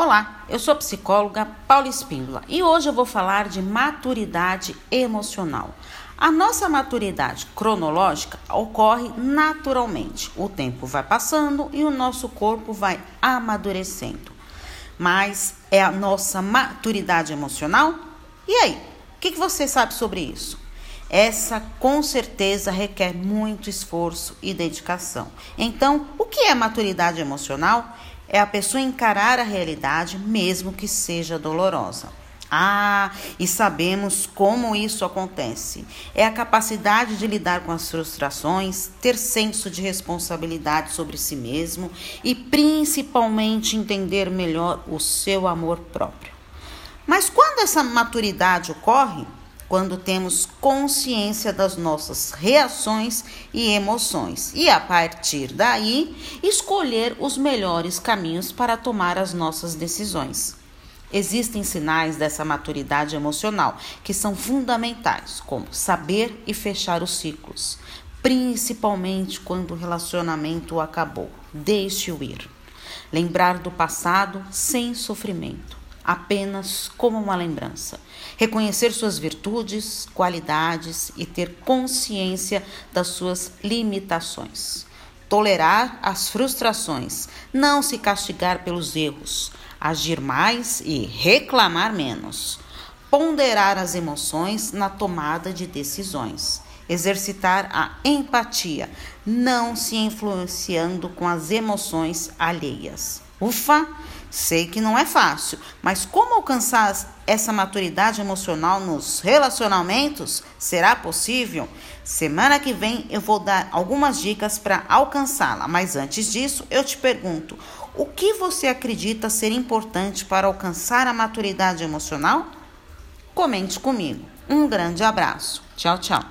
Olá, eu sou a psicóloga Paula Espíndola e hoje eu vou falar de maturidade emocional. A nossa maturidade cronológica ocorre naturalmente. O tempo vai passando e o nosso corpo vai amadurecendo. Mas é a nossa maturidade emocional? E aí, o que, você sabe sobre isso? Essa com certeza requer muito esforço e dedicação. Então, o que é maturidade emocional? É a pessoa encarar a realidade, mesmo que seja dolorosa. Ah, e sabemos como isso acontece. É a capacidade de lidar com as frustrações, ter senso de responsabilidade sobre si mesmo e principalmente entender melhor o seu amor próprio. Mas quando essa maturidade ocorre, quando temos consciência das nossas reações e emoções e, a partir daí, escolher os melhores caminhos para tomar as nossas decisões. Existem sinais dessa maturidade emocional que são fundamentais, como saber e fechar os ciclos, principalmente quando o relacionamento acabou. Deixe-o ir. Lembrar do passado sem sofrimento apenas como uma lembrança. Reconhecer suas virtudes, qualidades e ter consciência das suas limitações. Tolerar as frustrações, não se castigar pelos erros, agir mais e reclamar menos. Ponderar as emoções na tomada de decisões. Exercitar a empatia, não se influenciando com as emoções alheias. Ufa! Sei que não é fácil, mas como alcançar essa maturidade emocional nos relacionamentos? Será possível? Semana que vem eu vou dar algumas dicas para alcançá-la, mas antes disso eu te pergunto: o que você acredita ser importante para alcançar a maturidade emocional? Comente comigo. Um grande abraço. Tchau, tchau.